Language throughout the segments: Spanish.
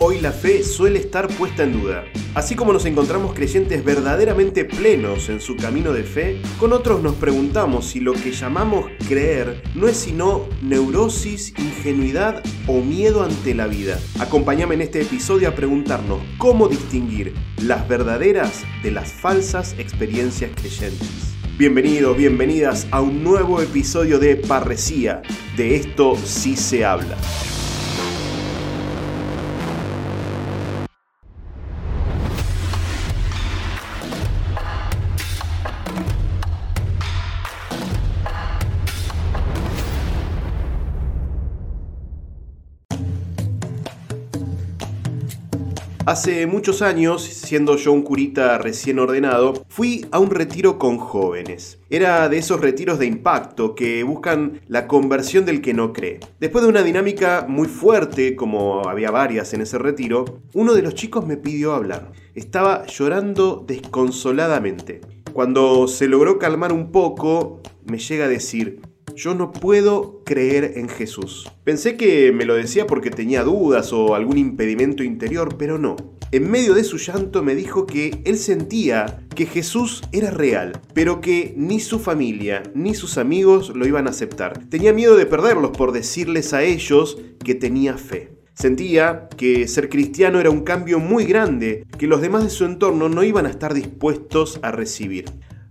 Hoy la fe suele estar puesta en duda. Así como nos encontramos creyentes verdaderamente plenos en su camino de fe, con otros nos preguntamos si lo que llamamos creer no es sino neurosis, ingenuidad o miedo ante la vida. Acompáñame en este episodio a preguntarnos cómo distinguir las verdaderas de las falsas experiencias creyentes. Bienvenidos, bienvenidas a un nuevo episodio de Parresía. De esto sí se habla. Hace muchos años, siendo yo un curita recién ordenado, fui a un retiro con jóvenes. Era de esos retiros de impacto que buscan la conversión del que no cree. Después de una dinámica muy fuerte, como había varias en ese retiro, uno de los chicos me pidió hablar. Estaba llorando desconsoladamente. Cuando se logró calmar un poco, me llega a decir, yo no puedo creer en Jesús. Pensé que me lo decía porque tenía dudas o algún impedimento interior, pero no. En medio de su llanto me dijo que él sentía que Jesús era real, pero que ni su familia ni sus amigos lo iban a aceptar. Tenía miedo de perderlos por decirles a ellos que tenía fe. Sentía que ser cristiano era un cambio muy grande que los demás de su entorno no iban a estar dispuestos a recibir.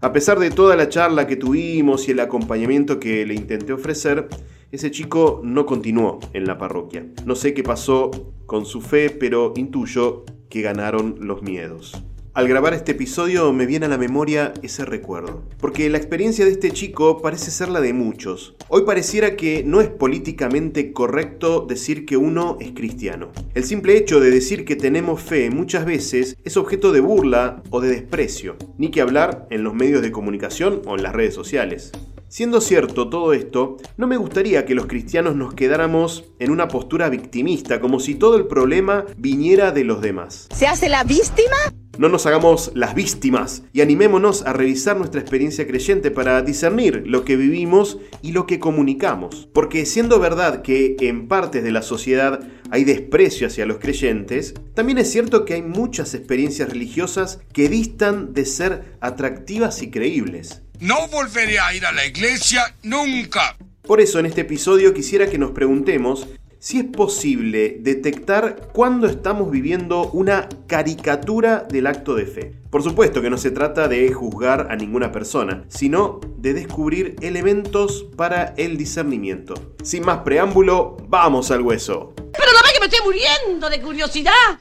A pesar de toda la charla que tuvimos y el acompañamiento que le intenté ofrecer, ese chico no continuó en la parroquia. No sé qué pasó con su fe, pero intuyo que ganaron los miedos. Al grabar este episodio me viene a la memoria ese recuerdo, porque la experiencia de este chico parece ser la de muchos. Hoy pareciera que no es políticamente correcto decir que uno es cristiano. El simple hecho de decir que tenemos fe muchas veces es objeto de burla o de desprecio, ni que hablar en los medios de comunicación o en las redes sociales. Siendo cierto todo esto, no me gustaría que los cristianos nos quedáramos en una postura victimista, como si todo el problema viniera de los demás. ¿Se hace la víctima? No nos hagamos las víctimas y animémonos a revisar nuestra experiencia creyente para discernir lo que vivimos y lo que comunicamos. Porque siendo verdad que en partes de la sociedad hay desprecio hacia los creyentes, también es cierto que hay muchas experiencias religiosas que distan de ser atractivas y creíbles. No volveré a ir a la iglesia nunca. Por eso en este episodio quisiera que nos preguntemos si es posible detectar cuándo estamos viviendo una caricatura del acto de fe. Por supuesto que no se trata de juzgar a ninguna persona, sino de descubrir elementos para el discernimiento. Sin más preámbulo, vamos al hueso. Pero no ve que me estoy muriendo de curiosidad.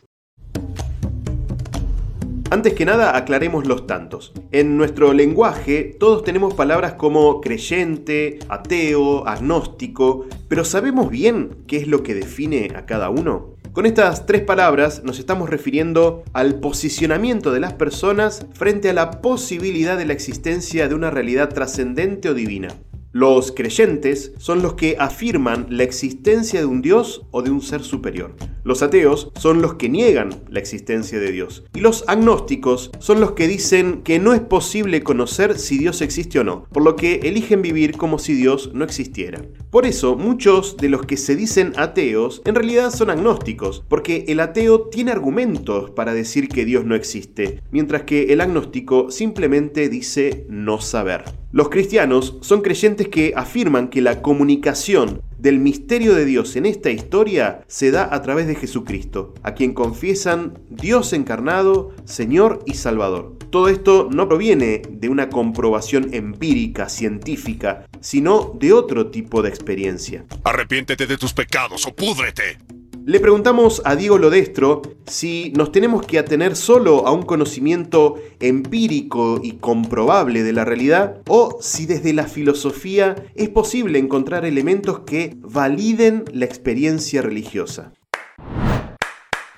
Antes que nada, aclaremos los tantos. En nuestro lenguaje, todos tenemos palabras como creyente, ateo, agnóstico, pero ¿sabemos bien qué es lo que define a cada uno? Con estas tres palabras nos estamos refiriendo al posicionamiento de las personas frente a la posibilidad de la existencia de una realidad trascendente o divina. Los creyentes son los que afirman la existencia de un Dios o de un ser superior. Los ateos son los que niegan la existencia de Dios. Y los agnósticos son los que dicen que no es posible conocer si Dios existe o no, por lo que eligen vivir como si Dios no existiera. Por eso, muchos de los que se dicen ateos en realidad son agnósticos, porque el ateo tiene argumentos para decir que Dios no existe, mientras que el agnóstico simplemente dice no saber. Los cristianos son creyentes que afirman que la comunicación del misterio de Dios en esta historia se da a través de Jesucristo, a quien confiesan Dios encarnado, Señor y Salvador. Todo esto no proviene de una comprobación empírica, científica, sino de otro tipo de experiencia. Arrepiéntete de tus pecados o púdrete. Le preguntamos a Diego Lodestro si nos tenemos que atener solo a un conocimiento empírico y comprobable de la realidad o si desde la filosofía es posible encontrar elementos que validen la experiencia religiosa.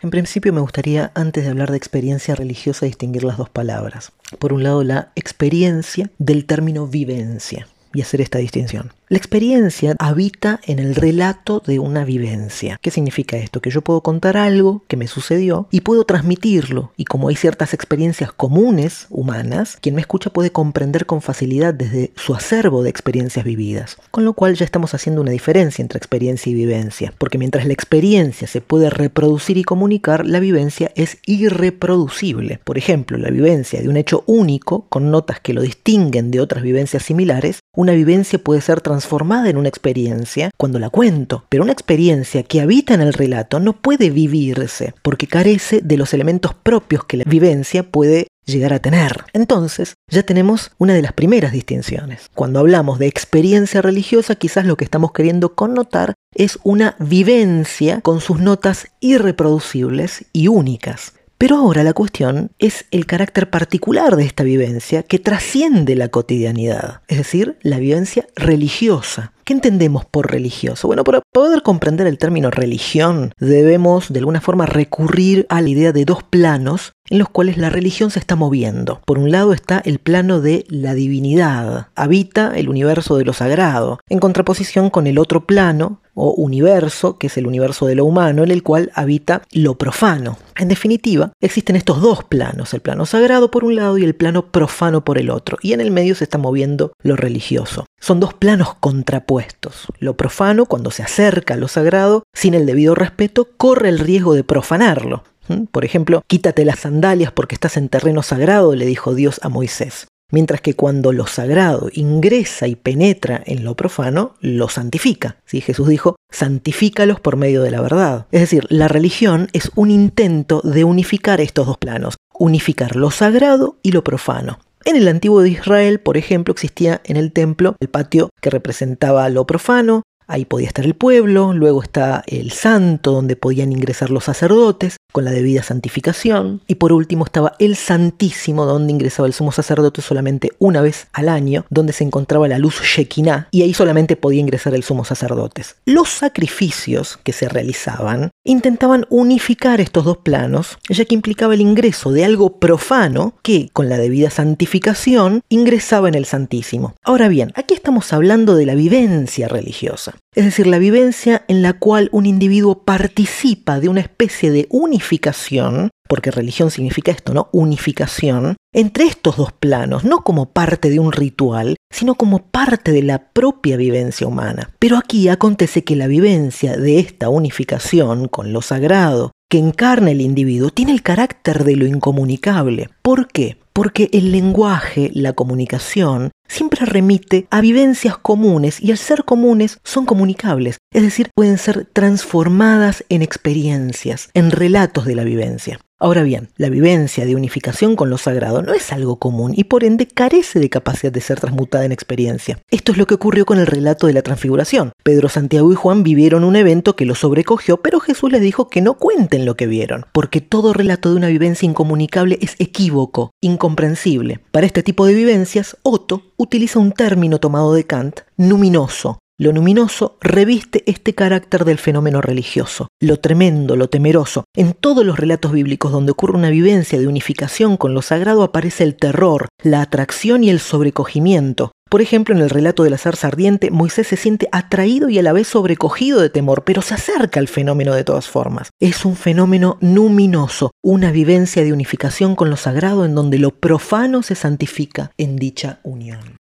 En principio me gustaría, antes de hablar de experiencia religiosa, distinguir las dos palabras. Por un lado, la experiencia del término vivencia y hacer esta distinción. La experiencia habita en el relato de una vivencia. ¿Qué significa esto? Que yo puedo contar algo que me sucedió y puedo transmitirlo. Y como hay ciertas experiencias comunes, humanas, quien me escucha puede comprender con facilidad desde su acervo de experiencias vividas. Con lo cual ya estamos haciendo una diferencia entre experiencia y vivencia. Porque mientras la experiencia se puede reproducir y comunicar, la vivencia es irreproducible. Por ejemplo, la vivencia de un hecho único, con notas que lo distinguen de otras vivencias similares, una vivencia puede ser transformada en una experiencia cuando la cuento, pero una experiencia que habita en el relato no puede vivirse porque carece de los elementos propios que la vivencia puede llegar a tener. Entonces, ya tenemos una de las primeras distinciones. Cuando hablamos de experiencia religiosa, quizás lo que estamos queriendo connotar es una vivencia con sus notas irreproducibles y únicas. Pero ahora la cuestión es el carácter particular de esta vivencia que trasciende la cotidianidad, es decir, la vivencia religiosa. ¿Qué entendemos por religioso? Bueno, para poder comprender el término religión, debemos de alguna forma recurrir a la idea de dos planos en los cuales la religión se está moviendo. Por un lado está el plano de la divinidad, habita el universo de lo sagrado, en contraposición con el otro plano o universo, que es el universo de lo humano, en el cual habita lo profano. En definitiva, existen estos dos planos, el plano sagrado por un lado y el plano profano por el otro, y en el medio se está moviendo lo religioso. Son dos planos contrapuestos. Lo profano, cuando se acerca a lo sagrado, sin el debido respeto, corre el riesgo de profanarlo. ¿Mm? Por ejemplo, quítate las sandalias porque estás en terreno sagrado, le dijo Dios a Moisés. Mientras que cuando lo sagrado ingresa y penetra en lo profano, lo santifica. ¿Sí? Jesús dijo, santifícalos por medio de la verdad. Es decir, la religión es un intento de unificar estos dos planos, unificar lo sagrado y lo profano. En el antiguo de Israel, por ejemplo, existía en el templo el patio que representaba lo profano, Ahí podía estar el pueblo, luego está el santo donde podían ingresar los sacerdotes con la debida santificación y por último estaba el santísimo donde ingresaba el sumo sacerdote solamente una vez al año, donde se encontraba la luz Shekinah y ahí solamente podía ingresar el sumo sacerdote. Los sacrificios que se realizaban intentaban unificar estos dos planos, ya que implicaba el ingreso de algo profano que con la debida santificación ingresaba en el santísimo. Ahora bien, aquí estamos hablando de la vivencia religiosa es decir, la vivencia en la cual un individuo participa de una especie de unificación, porque religión significa esto, ¿no? Unificación, entre estos dos planos, no como parte de un ritual, sino como parte de la propia vivencia humana. Pero aquí acontece que la vivencia de esta unificación con lo sagrado que encarna el individuo tiene el carácter de lo incomunicable. ¿Por qué? Porque el lenguaje, la comunicación, siempre remite a vivencias comunes y al ser comunes son comunicables, es decir, pueden ser transformadas en experiencias, en relatos de la vivencia. Ahora bien, la vivencia de unificación con lo sagrado no es algo común y por ende carece de capacidad de ser transmutada en experiencia. Esto es lo que ocurrió con el relato de la transfiguración. Pedro, Santiago y Juan vivieron un evento que los sobrecogió, pero Jesús les dijo que no cuenten lo que vieron, porque todo relato de una vivencia incomunicable es equívoco, incomprensible. Para este tipo de vivencias, Otto utiliza un término tomado de Kant, luminoso, lo luminoso reviste este carácter del fenómeno religioso, lo tremendo, lo temeroso. En todos los relatos bíblicos donde ocurre una vivencia de unificación con lo sagrado aparece el terror, la atracción y el sobrecogimiento. Por ejemplo, en el relato de la zarza ardiente, Moisés se siente atraído y a la vez sobrecogido de temor, pero se acerca al fenómeno de todas formas. Es un fenómeno luminoso, una vivencia de unificación con lo sagrado en donde lo profano se santifica en dicha unión.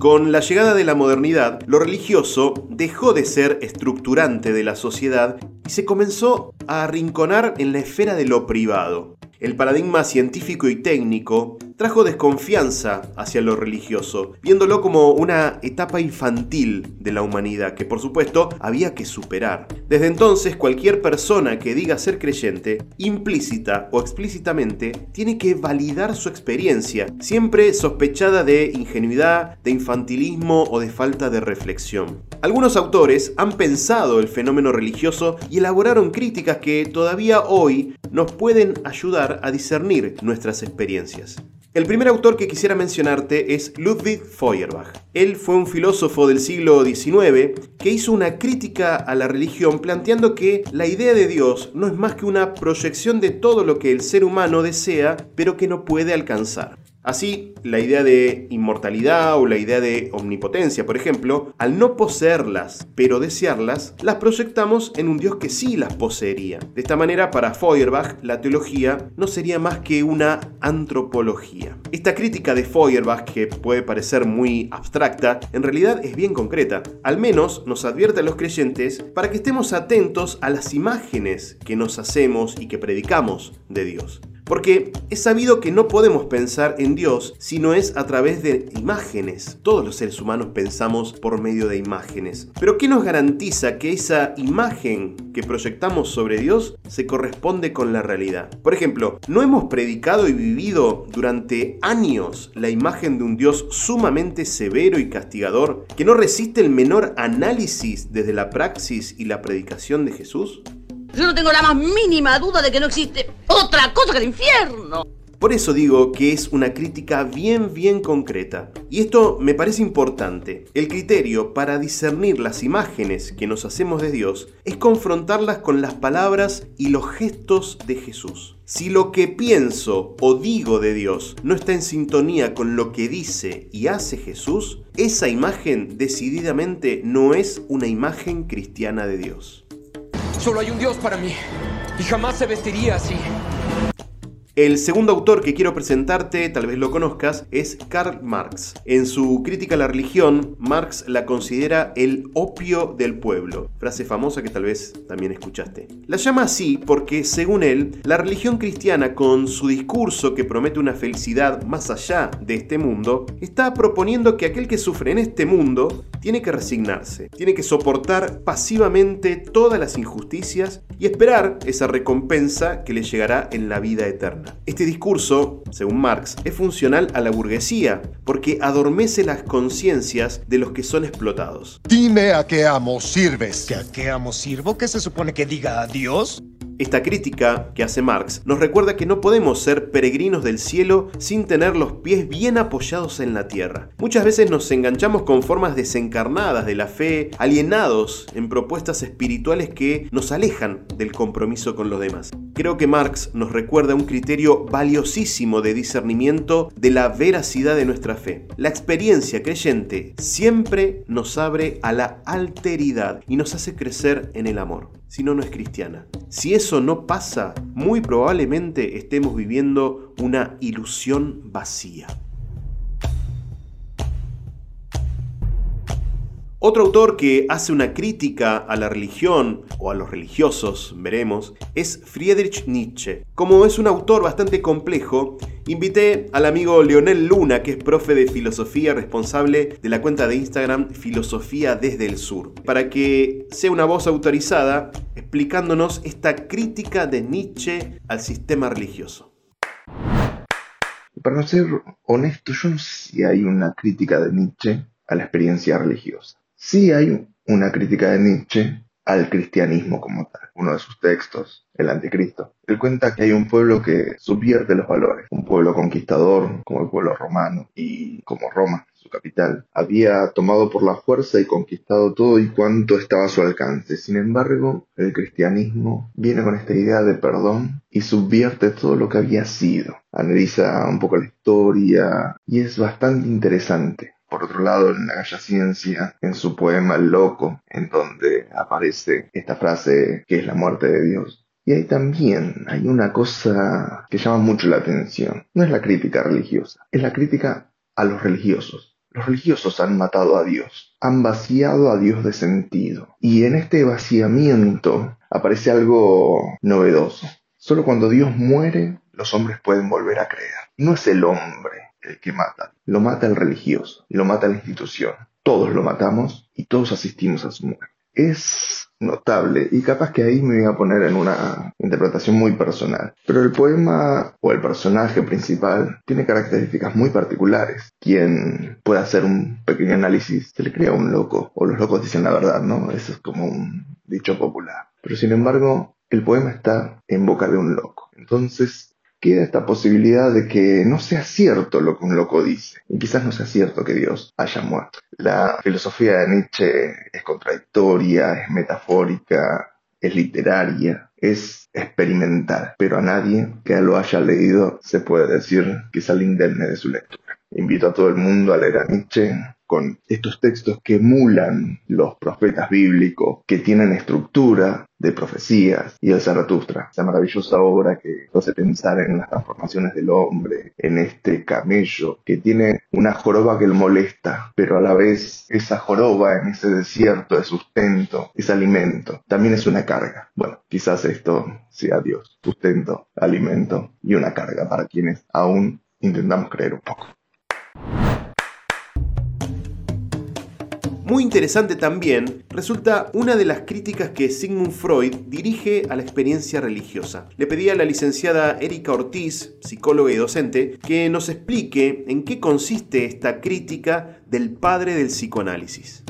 Con la llegada de la modernidad, lo religioso dejó de ser estructurante de la sociedad y se comenzó a arrinconar en la esfera de lo privado. El paradigma científico y técnico trajo desconfianza hacia lo religioso, viéndolo como una etapa infantil de la humanidad que por supuesto había que superar. Desde entonces cualquier persona que diga ser creyente, implícita o explícitamente, tiene que validar su experiencia, siempre sospechada de ingenuidad, de infantilismo o de falta de reflexión. Algunos autores han pensado el fenómeno religioso y elaboraron críticas que todavía hoy nos pueden ayudar a discernir nuestras experiencias. El primer autor que quisiera mencionarte es Ludwig Feuerbach. Él fue un filósofo del siglo XIX que hizo una crítica a la religión planteando que la idea de Dios no es más que una proyección de todo lo que el ser humano desea pero que no puede alcanzar. Así, la idea de inmortalidad o la idea de omnipotencia, por ejemplo, al no poseerlas, pero desearlas, las proyectamos en un Dios que sí las poseería. De esta manera, para Feuerbach, la teología no sería más que una antropología. Esta crítica de Feuerbach, que puede parecer muy abstracta, en realidad es bien concreta. Al menos nos advierte a los creyentes para que estemos atentos a las imágenes que nos hacemos y que predicamos de Dios. Porque es sabido que no podemos pensar en Dios si no es a través de imágenes. Todos los seres humanos pensamos por medio de imágenes. Pero ¿qué nos garantiza que esa imagen que proyectamos sobre Dios se corresponde con la realidad? Por ejemplo, ¿no hemos predicado y vivido durante años la imagen de un Dios sumamente severo y castigador que no resiste el menor análisis desde la praxis y la predicación de Jesús? Yo no tengo la más mínima duda de que no existe otra cosa que el infierno. Por eso digo que es una crítica bien bien concreta. Y esto me parece importante. El criterio para discernir las imágenes que nos hacemos de Dios es confrontarlas con las palabras y los gestos de Jesús. Si lo que pienso o digo de Dios no está en sintonía con lo que dice y hace Jesús, esa imagen decididamente no es una imagen cristiana de Dios. Solo hay un Dios para mí y jamás se vestiría así. El segundo autor que quiero presentarte, tal vez lo conozcas, es Karl Marx. En su crítica a la religión, Marx la considera el opio del pueblo, frase famosa que tal vez también escuchaste. La llama así porque, según él, la religión cristiana, con su discurso que promete una felicidad más allá de este mundo, está proponiendo que aquel que sufre en este mundo tiene que resignarse, tiene que soportar pasivamente todas las injusticias y esperar esa recompensa que le llegará en la vida eterna. Este discurso, según Marx, es funcional a la burguesía porque adormece las conciencias de los que son explotados. Dime a qué amo sirves. ¿Que a qué amo sirvo? ¿Qué se supone que diga adiós? Esta crítica que hace Marx nos recuerda que no podemos ser peregrinos del cielo sin tener los pies bien apoyados en la tierra. Muchas veces nos enganchamos con formas desencarnadas de la fe, alienados en propuestas espirituales que nos alejan del compromiso con los demás. Creo que Marx nos recuerda un criterio valiosísimo de discernimiento de la veracidad de nuestra fe. La experiencia creyente siempre nos abre a la alteridad y nos hace crecer en el amor si no, no es cristiana. Si eso no pasa, muy probablemente estemos viviendo una ilusión vacía. Otro autor que hace una crítica a la religión o a los religiosos, veremos, es Friedrich Nietzsche. Como es un autor bastante complejo, invité al amigo Leonel Luna, que es profe de filosofía responsable de la cuenta de Instagram Filosofía desde el Sur, para que sea una voz autorizada explicándonos esta crítica de Nietzsche al sistema religioso. Para ser honesto, yo no sé si hay una crítica de Nietzsche a la experiencia religiosa. Sí hay una crítica de Nietzsche al cristianismo como tal. Uno de sus textos, El Anticristo, él cuenta que hay un pueblo que subvierte los valores, un pueblo conquistador como el pueblo romano y como Roma, su capital, había tomado por la fuerza y conquistado todo y cuanto estaba a su alcance. Sin embargo, el cristianismo viene con esta idea de perdón y subvierte todo lo que había sido. Analiza un poco la historia y es bastante interesante. Por otro lado, en la Galla Ciencia, en su poema El Loco, en donde aparece esta frase que es la muerte de Dios. Y ahí también hay una cosa que llama mucho la atención. No es la crítica religiosa, es la crítica a los religiosos. Los religiosos han matado a Dios, han vaciado a Dios de sentido. Y en este vaciamiento aparece algo novedoso. Solo cuando Dios muere, los hombres pueden volver a creer. No es el hombre el que mata. Lo mata el religioso, lo mata la institución. Todos lo matamos y todos asistimos a su muerte. Es notable y capaz que ahí me voy a poner en una interpretación muy personal. Pero el poema o el personaje principal tiene características muy particulares. Quien puede hacer un pequeño análisis se le crea un loco o los locos dicen la verdad, ¿no? Eso es como un dicho popular. Pero sin embargo, el poema está en boca de un loco. Entonces queda esta posibilidad de que no sea cierto lo que un loco dice, y quizás no sea cierto que Dios haya muerto. La filosofía de Nietzsche es contradictoria, es metafórica, es literaria, es experimental, pero a nadie que lo haya leído se puede decir que sale indemne de su lectura. Invito a todo el mundo a leer a Nietzsche, con estos textos que emulan los profetas bíblicos, que tienen estructura de profecías, y el Zaratustra, esa maravillosa obra que hace pensar en las transformaciones del hombre, en este camello, que tiene una joroba que le molesta, pero a la vez esa joroba en ese desierto de sustento, es alimento, también es una carga. Bueno, quizás esto sea Dios, sustento, alimento y una carga para quienes aún intentamos creer un poco. Muy interesante también resulta una de las críticas que Sigmund Freud dirige a la experiencia religiosa. Le pedí a la licenciada Erika Ortiz, psicóloga y docente, que nos explique en qué consiste esta crítica del padre del psicoanálisis.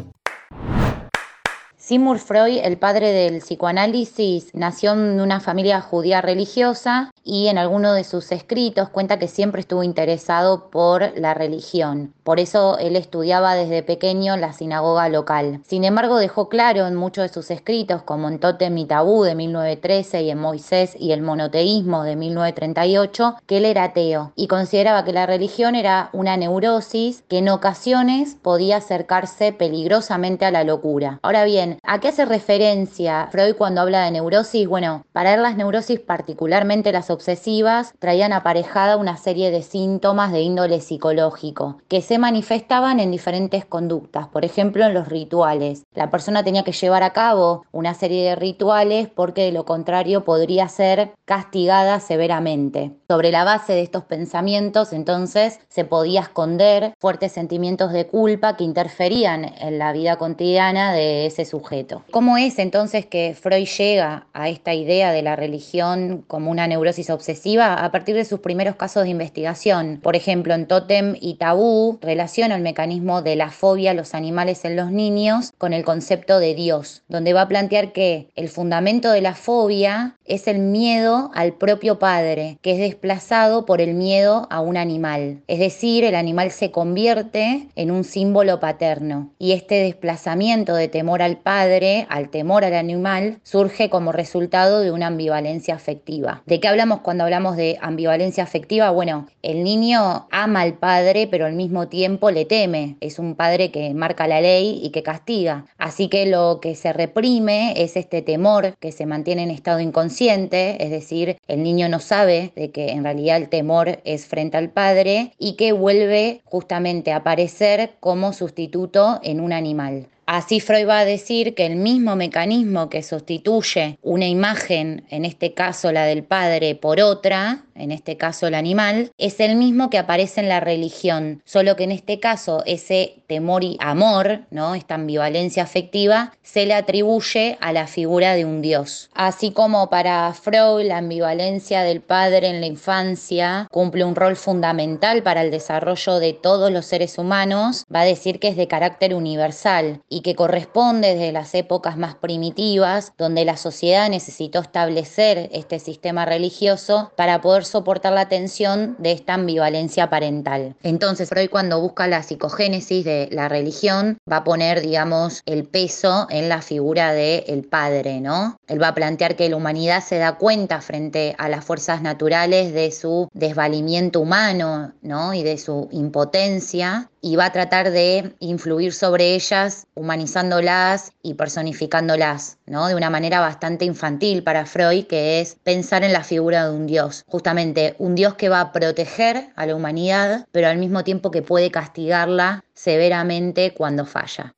Sigmund Freud, el padre del psicoanálisis, nació en una familia judía religiosa y en alguno de sus escritos cuenta que siempre estuvo interesado por la religión. Por eso él estudiaba desde pequeño la sinagoga local. Sin embargo, dejó claro en muchos de sus escritos, como en Totem y Tabú de 1913 y en Moisés y el monoteísmo de 1938, que él era ateo y consideraba que la religión era una neurosis que en ocasiones podía acercarse peligrosamente a la locura. Ahora bien, ¿A qué hace referencia Freud cuando habla de neurosis? Bueno, para él las neurosis, particularmente las obsesivas, traían aparejada una serie de síntomas de índole psicológico que se manifestaban en diferentes conductas, por ejemplo en los rituales. La persona tenía que llevar a cabo una serie de rituales porque de lo contrario podría ser castigada severamente. Sobre la base de estos pensamientos, entonces, se podía esconder fuertes sentimientos de culpa que interferían en la vida cotidiana de ese sujeto. ¿Cómo es entonces que Freud llega a esta idea de la religión como una neurosis obsesiva? A partir de sus primeros casos de investigación. Por ejemplo, en Totem y Tabú relaciona el mecanismo de la fobia a los animales en los niños con el concepto de Dios, donde va a plantear que el fundamento de la fobia es el miedo al propio padre, que es desplazado por el miedo a un animal. Es decir, el animal se convierte en un símbolo paterno y este desplazamiento de temor al padre al temor al animal, surge como resultado de una ambivalencia afectiva. ¿De qué hablamos cuando hablamos de ambivalencia afectiva? Bueno, el niño ama al padre, pero al mismo tiempo le teme. Es un padre que marca la ley y que castiga. Así que lo que se reprime es este temor que se mantiene en estado inconsciente, es decir, el niño no sabe de que en realidad el temor es frente al padre y que vuelve justamente a aparecer como sustituto en un animal. Así Freud va a decir que el mismo mecanismo que sustituye una imagen, en este caso la del padre, por otra, en este caso el animal, es el mismo que aparece en la religión, solo que en este caso ese temor y amor, ¿no? esta ambivalencia afectiva, se le atribuye a la figura de un dios. Así como para Freud la ambivalencia del padre en la infancia cumple un rol fundamental para el desarrollo de todos los seres humanos, va a decir que es de carácter universal y que corresponde desde las épocas más primitivas, donde la sociedad necesitó establecer este sistema religioso para poder soportar la tensión de esta ambivalencia parental. Entonces Freud cuando busca la psicogénesis de la religión va a poner, digamos, el peso en la figura del el padre, ¿no? Él va a plantear que la humanidad se da cuenta frente a las fuerzas naturales de su desvalimiento humano, ¿no? Y de su impotencia y va a tratar de influir sobre ellas humanizándolas y personificándolas, ¿no? De una manera bastante infantil para Freud, que es pensar en la figura de un dios, justamente un dios que va a proteger a la humanidad, pero al mismo tiempo que puede castigarla severamente cuando falla.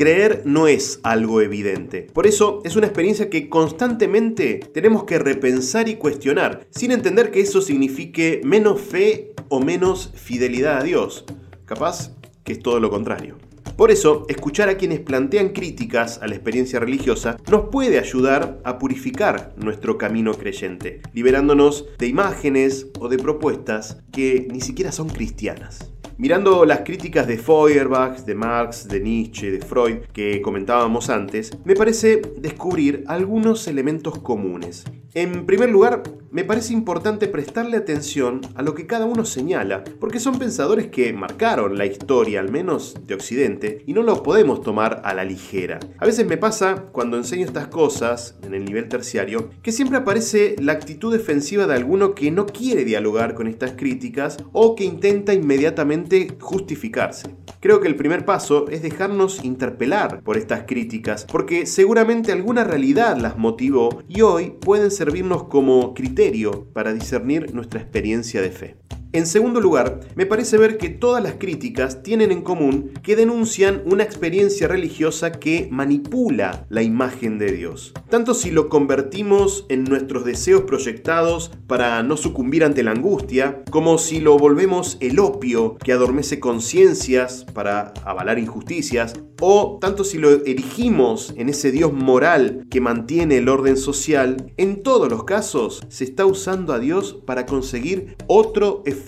Creer no es algo evidente. Por eso es una experiencia que constantemente tenemos que repensar y cuestionar, sin entender que eso signifique menos fe o menos fidelidad a Dios. Capaz que es todo lo contrario. Por eso, escuchar a quienes plantean críticas a la experiencia religiosa nos puede ayudar a purificar nuestro camino creyente, liberándonos de imágenes o de propuestas que ni siquiera son cristianas. Mirando las críticas de Feuerbach, de Marx, de Nietzsche, de Freud que comentábamos antes, me parece descubrir algunos elementos comunes. En primer lugar, me parece importante prestarle atención a lo que cada uno señala, porque son pensadores que marcaron la historia, al menos de Occidente, y no lo podemos tomar a la ligera. A veces me pasa, cuando enseño estas cosas, en el nivel terciario, que siempre aparece la actitud defensiva de alguno que no quiere dialogar con estas críticas o que intenta inmediatamente justificarse. Creo que el primer paso es dejarnos interpelar por estas críticas, porque seguramente alguna realidad las motivó y hoy pueden servirnos como criterio para discernir nuestra experiencia de fe. En segundo lugar, me parece ver que todas las críticas tienen en común que denuncian una experiencia religiosa que manipula la imagen de Dios. Tanto si lo convertimos en nuestros deseos proyectados para no sucumbir ante la angustia, como si lo volvemos el opio que adormece conciencias para avalar injusticias, o tanto si lo erigimos en ese Dios moral que mantiene el orden social, en todos los casos se está usando a Dios para conseguir otro efecto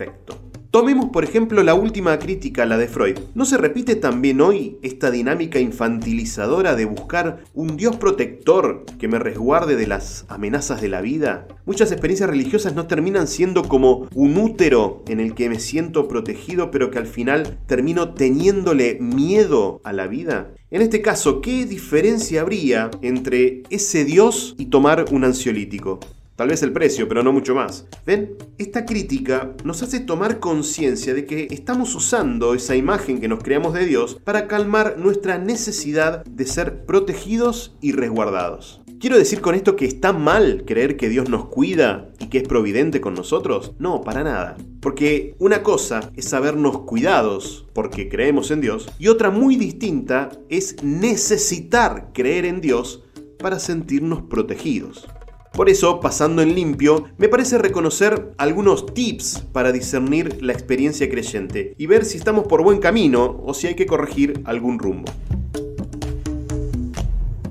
Tomemos por ejemplo la última crítica, la de Freud. ¿No se repite también hoy esta dinámica infantilizadora de buscar un Dios protector que me resguarde de las amenazas de la vida? Muchas experiencias religiosas no terminan siendo como un útero en el que me siento protegido pero que al final termino teniéndole miedo a la vida. En este caso, ¿qué diferencia habría entre ese Dios y tomar un ansiolítico? Tal vez el precio, pero no mucho más. ¿Ven? Esta crítica nos hace tomar conciencia de que estamos usando esa imagen que nos creamos de Dios para calmar nuestra necesidad de ser protegidos y resguardados. ¿Quiero decir con esto que está mal creer que Dios nos cuida y que es providente con nosotros? No, para nada. Porque una cosa es sabernos cuidados porque creemos en Dios y otra muy distinta es necesitar creer en Dios para sentirnos protegidos. Por eso, pasando en limpio, me parece reconocer algunos tips para discernir la experiencia creyente y ver si estamos por buen camino o si hay que corregir algún rumbo.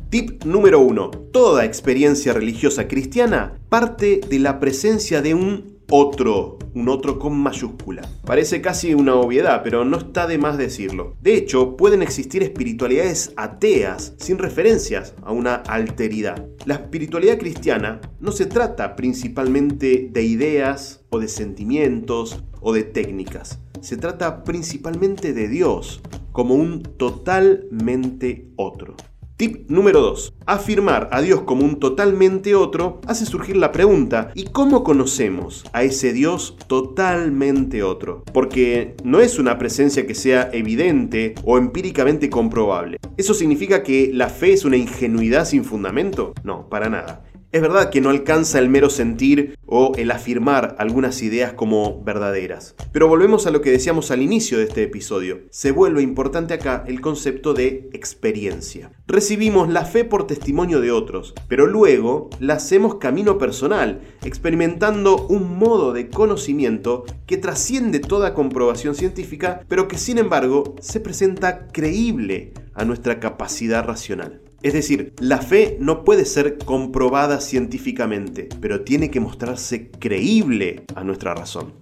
Tip número 1. Toda experiencia religiosa cristiana parte de la presencia de un otro, un otro con mayúscula. Parece casi una obviedad, pero no está de más decirlo. De hecho, pueden existir espiritualidades ateas sin referencias a una alteridad. La espiritualidad cristiana no se trata principalmente de ideas o de sentimientos o de técnicas. Se trata principalmente de Dios como un totalmente otro. Tip número 2. Afirmar a Dios como un totalmente otro hace surgir la pregunta, ¿y cómo conocemos a ese Dios totalmente otro? Porque no es una presencia que sea evidente o empíricamente comprobable. ¿Eso significa que la fe es una ingenuidad sin fundamento? No, para nada. Es verdad que no alcanza el mero sentir o el afirmar algunas ideas como verdaderas. Pero volvemos a lo que decíamos al inicio de este episodio. Se vuelve importante acá el concepto de experiencia. Recibimos la fe por testimonio de otros, pero luego la hacemos camino personal, experimentando un modo de conocimiento que trasciende toda comprobación científica, pero que sin embargo se presenta creíble a nuestra capacidad racional. Es decir, la fe no puede ser comprobada científicamente, pero tiene que mostrarse creíble a nuestra razón.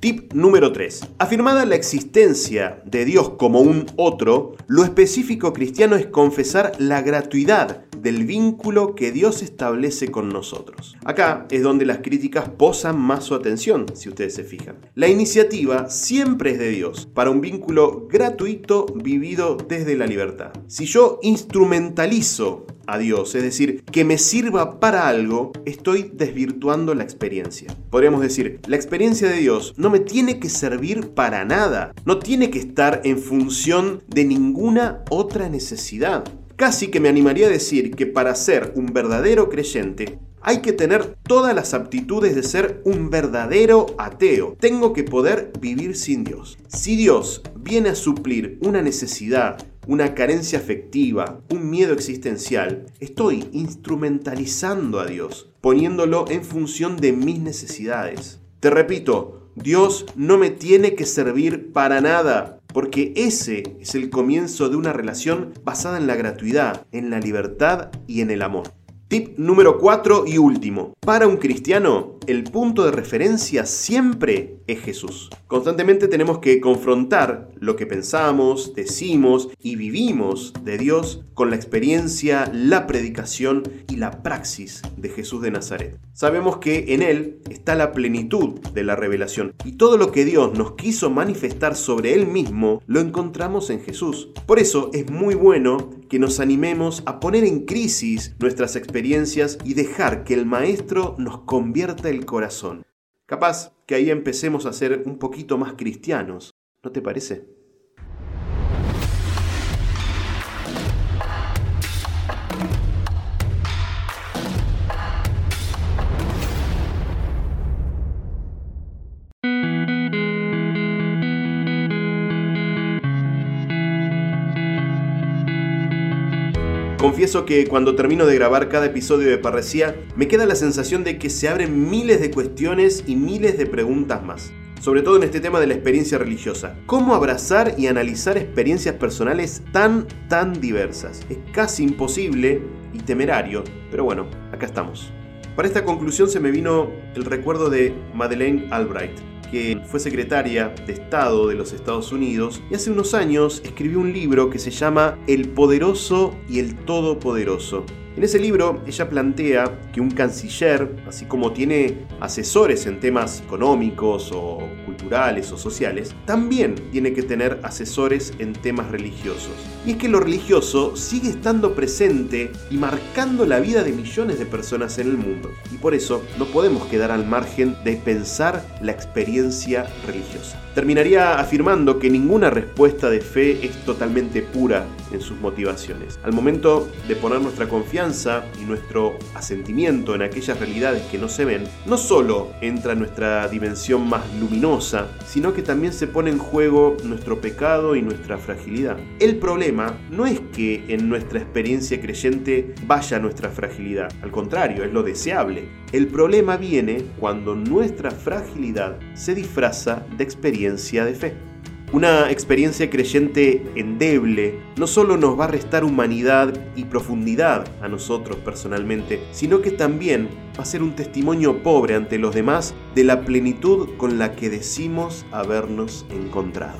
Tip número 3. Afirmada la existencia de Dios como un otro, lo específico cristiano es confesar la gratuidad del vínculo que Dios establece con nosotros. Acá es donde las críticas posan más su atención, si ustedes se fijan. La iniciativa siempre es de Dios, para un vínculo gratuito vivido desde la libertad. Si yo instrumentalizo a Dios, es decir, que me sirva para algo, estoy desvirtuando la experiencia. Podríamos decir, la experiencia de Dios no me tiene que servir para nada, no tiene que estar en función de ninguna otra necesidad. Casi que me animaría a decir que para ser un verdadero creyente hay que tener todas las aptitudes de ser un verdadero ateo. Tengo que poder vivir sin Dios. Si Dios viene a suplir una necesidad, una carencia afectiva, un miedo existencial, estoy instrumentalizando a Dios, poniéndolo en función de mis necesidades. Te repito, Dios no me tiene que servir para nada porque ese es el comienzo de una relación basada en la gratuidad, en la libertad y en el amor. Tip número 4 y último. Para un cristiano, el punto de referencia siempre es Jesús. Constantemente tenemos que confrontar lo que pensamos, decimos y vivimos de Dios con la experiencia, la predicación y la praxis de Jesús de Nazaret. Sabemos que en Él está la plenitud de la revelación y todo lo que Dios nos quiso manifestar sobre Él mismo lo encontramos en Jesús. Por eso es muy bueno que nos animemos a poner en crisis nuestras experiencias y dejar que el Maestro nos convierta el corazón. Capaz que ahí empecemos a ser un poquito más cristianos, ¿no te parece? Confieso que cuando termino de grabar cada episodio de Parresía, me queda la sensación de que se abren miles de cuestiones y miles de preguntas más. Sobre todo en este tema de la experiencia religiosa. ¿Cómo abrazar y analizar experiencias personales tan, tan diversas? Es casi imposible y temerario, pero bueno, acá estamos. Para esta conclusión se me vino el recuerdo de Madeleine Albright, que fue secretaria de Estado de los Estados Unidos y hace unos años escribió un libro que se llama El Poderoso y el Todopoderoso. En ese libro ella plantea que un canciller, así como tiene asesores en temas económicos o culturales o sociales, también tiene que tener asesores en temas religiosos. Y es que lo religioso sigue estando presente y marcando la vida de millones de personas en el mundo. Y por eso no podemos quedar al margen de pensar la experiencia religiosa. Terminaría afirmando que ninguna respuesta de fe es totalmente pura en sus motivaciones. Al momento de poner nuestra confianza y nuestro asentimiento en aquellas realidades que no se ven, no solo entra nuestra dimensión más luminosa, sino que también se pone en juego nuestro pecado y nuestra fragilidad. El problema no es que en nuestra experiencia creyente vaya nuestra fragilidad, al contrario, es lo deseable. El problema viene cuando nuestra fragilidad se disfraza de experiencia de fe. Una experiencia creyente endeble no solo nos va a restar humanidad y profundidad a nosotros personalmente, sino que también va a ser un testimonio pobre ante los demás de la plenitud con la que decimos habernos encontrado.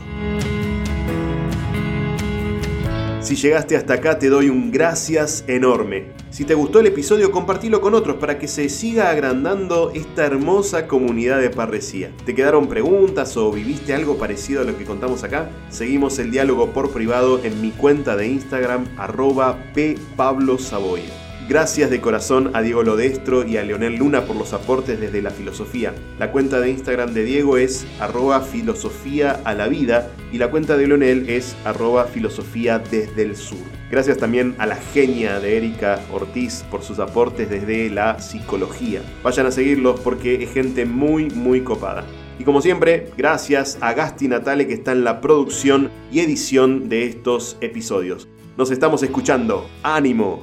Si llegaste hasta acá te doy un gracias enorme. Si te gustó el episodio, compartilo con otros para que se siga agrandando esta hermosa comunidad de parresía. ¿Te quedaron preguntas o viviste algo parecido a lo que contamos acá? Seguimos el diálogo por privado en mi cuenta de Instagram arroba ppablosaboya. Gracias de corazón a Diego Lodestro y a Leonel Luna por los aportes desde la filosofía. La cuenta de Instagram de Diego es arroba filosofía a la vida y la cuenta de Leonel es arroba filosofía desde el sur. Gracias también a la genia de Erika Ortiz por sus aportes desde la psicología. Vayan a seguirlos porque es gente muy muy copada. Y como siempre, gracias a Gasti Natale que está en la producción y edición de estos episodios. Nos estamos escuchando. ¡Ánimo!